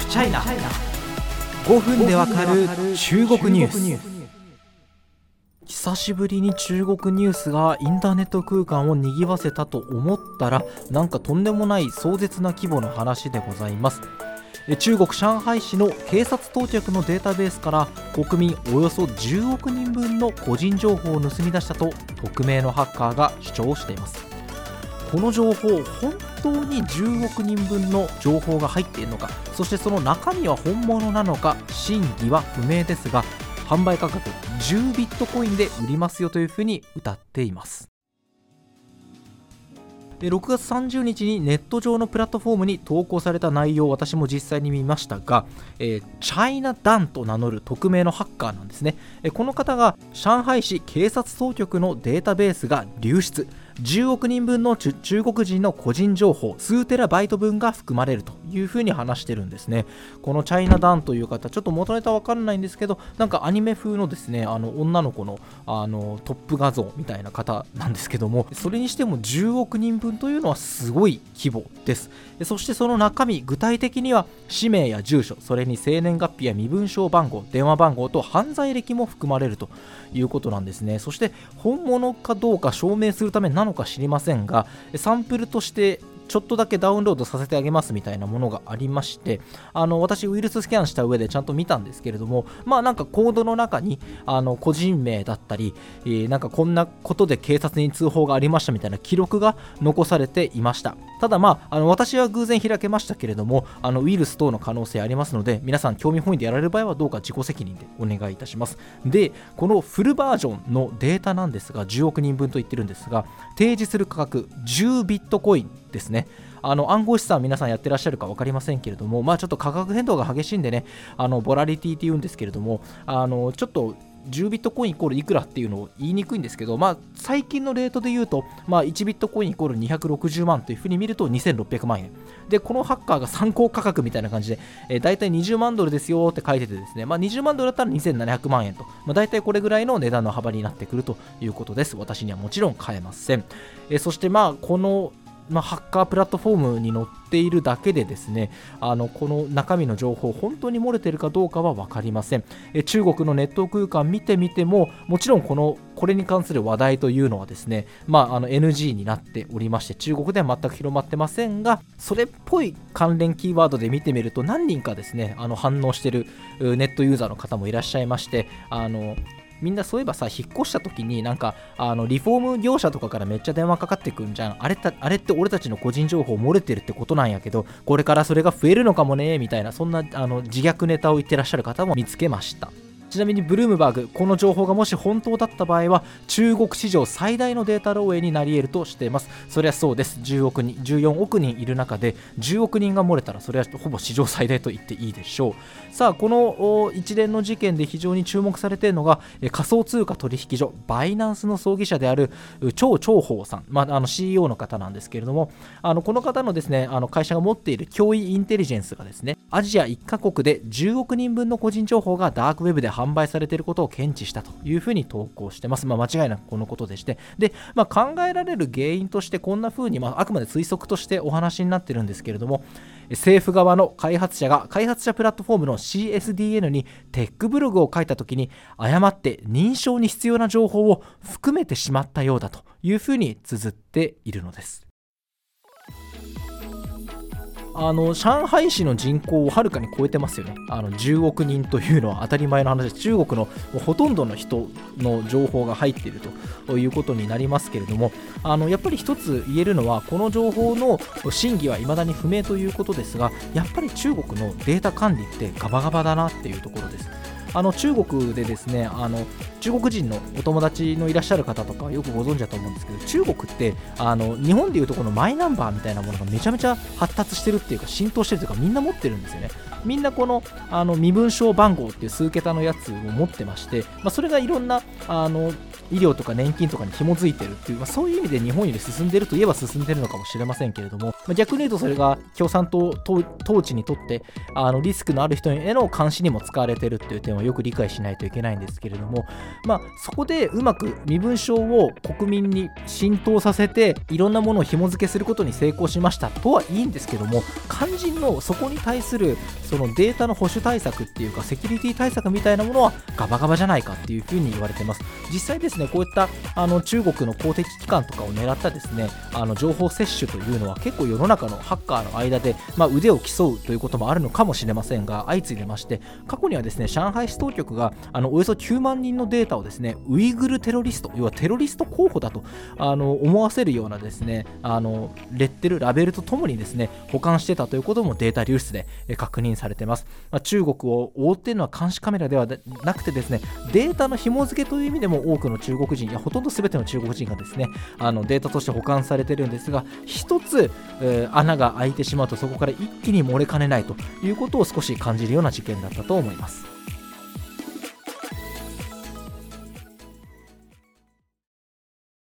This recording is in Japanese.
フチャイナ5分でわかる中国ニュース。久しぶりに中国ニュースがインターネット空間を賑わせたと思ったらなんかとんでもない壮絶な規模の話でございます。中国上海市の警察当局のデータベースから国民およそ10億人分の個人情報を盗み出したと匿名のハッカーが主張しています。この情報本当に10億人分の情報が入っているのかそしてその中身は本物なのか真偽は不明ですが販売価格10ビットコインで売りますよというふうに歌っています。で6月30日にネット上のプラットフォームに投稿された内容を私も実際に見ましたが、えー、チャイナダンと名乗る匿名のハッカーなんですね、えこの方が上海市警察当局のデータベースが流出。10億人分の中国人の個人情報数テラバイト分が含まれると。いうふうに話してるんですね。このチャイナダンという方ちょっと元ネタわかんないんですけどなんかアニメ風のですねあの女の子のあのトップ画像みたいな方なんですけどもそれにしても10億人分というのはすごい規模です。そしてその中身具体的には氏名や住所それに生年月日や身分証番号電話番号と犯罪歴も含まれるということなんですね。そして本物かどうか証明するためなのか知りませんがサンプルとしてちょっとだけダウンロードさせてあげますみたいなものがありましてあの私ウイルススキャンした上でちゃんと見たんですけれどもまあなんかコードの中にあの個人名だったり、えー、なんかこんなことで警察に通報がありましたみたいな記録が残されていました。ただまああの私は偶然開けましたけれどもあのウイルス等の可能性ありますので皆さん興味本位でやられる場合はどうか自己責任でお願いいたします。でこのフルバージョンのデータなんですが10億人分と言ってるんですが提示する価格10ビットコイン。ですねあの暗号資産皆さんやってらっしゃるか分かりませんけれども、まあ、ちょっと価格変動が激しいんでね、あのボラリティって言うんですけれども、あのちょっと10ビットコインイコールいくらっていうのを言いにくいんですけど、まあ、最近のレートで言うと、まあ、1ビットコインイコール260万というふうに見ると2600万円。で、このハッカーが参考価格みたいな感じで、えー、大体20万ドルですよって書いててですね、まあ、20万ドルだったら2700万円と、まあ、大体これぐらいの値段の幅になってくるということです。私にはもちろん買えません。えー、そしてまあ、このまあ、ハッカープラットフォームに載っているだけでですねあのこの中身の情報本当に漏れてるかどうかは分かりません。え中国のネット空間見てみてももちろんこのこれに関する話題というのはですね、まあ、あの NG になっておりまして中国では全く広まってませんがそれっぽい関連キーワードで見てみると何人かですねあの反応してるネットユーザーの方もいらっしゃいましてあのみんなそういえばさ引っ越した時になんかあのリフォーム業者とかからめっちゃ電話かかってくんじゃん。あれたあれって俺たちの個人情報漏れてるってことなんやけどこれからそれが増えるのかもねみたいなそんなあの自虐ネタを言ってらっしゃる方も見つけました。ちなみにブルームバーグこの情報がもし本当だった場合は中国史上最大のデータ漏洩になり得るとしています。そりゃそうです。10億人14億人いる中で10億人が漏れたらそれはほぼ史上最大と言っていいでしょう。さあこの一連の事件で非常に注目されているのが仮想通貨取引所バイナンスの葬儀者である張長宝さん、まあ、あの CEO の方なんですけれどもあのこの方のですねあの会社が持っている脅威インテリジェンスがですねアジア1カ国で10億人分の個人情報がダークウェブで発販売されていることを検知したというふうに投稿してます。まあ、間違いなくこのことでして。で、まあ、考えられる原因としてこんなふうに、まあ、あくまで推測としてお話になってるんですけれども、政府側の開発者が開発者プラットフォームの CSDN にテックブログを書いたときに誤って認証に必要な情報を含めてしまったようだというふうに綴っているのです。あの上海市の人口をはるかに超えてますよね。あの10億人というのは当たり前の話です。中国のほとんどの人の情報が入っているということになりますけれどもあのやっぱり一つ言えるのはこの情報の真偽は未だに不明ということですがやっぱり中国のデータ管理ってガバガバだなっていうところです。あの中国でですねあの中国人のお友達のいらっしゃる方とかよくご存知だと思うんですけど中国ってあの日本でいうとこのマイナンバーみたいなものがめちゃめちゃ発達してるっていうか浸透してるというかみんな持ってるんですよね。みんなこのあの身分証番号っていう数桁のやつを持ってまして、まあ、それがいろんなあの医療とか年金とかに紐づいてるっていう、まあ、そういう意味で日本より進んでるといえば進んでるのかもしれませんけれども、まあ、逆に言うとそれが共産党統治にとってあのリスクのある人への監視にも使われてるっていう点はよく理解しないといけないんですけれども、まあ、そこでうまく身分証を国民に浸透させていろんなものを紐付けすることに成功しましたとはいいんですけども肝心のそこに対するそのデータの保守対策っていうかセキュリティ対策みたいなものはガバガバじゃないかっていうふうに言われてます。実際ですねこういったあの中国の公的機関とかを狙ったですねあの情報摂取というのは結構世の中のハッカーの間で、まあ、腕を競うということもあるのかもしれませんが相次いでまして過去にはですね上海市当局があのおよそ9万人のデータをですねウイグルテロリスト要はテロリスト候補だとあの思わせるようなですねあのレッテルラベルとともにですね保管してたということもデータ流出で確認されてます、まあ、中国を覆っているのは監視カメラではなくてですねデータの紐付けという意味でも多くの中中国人いやほとんど全ての中国人がですねあのデータとして保管されてるんですが1つ、えー、穴が開いてしまうとそこから一気に漏れかねないということを少し感じるような事件だったと思います。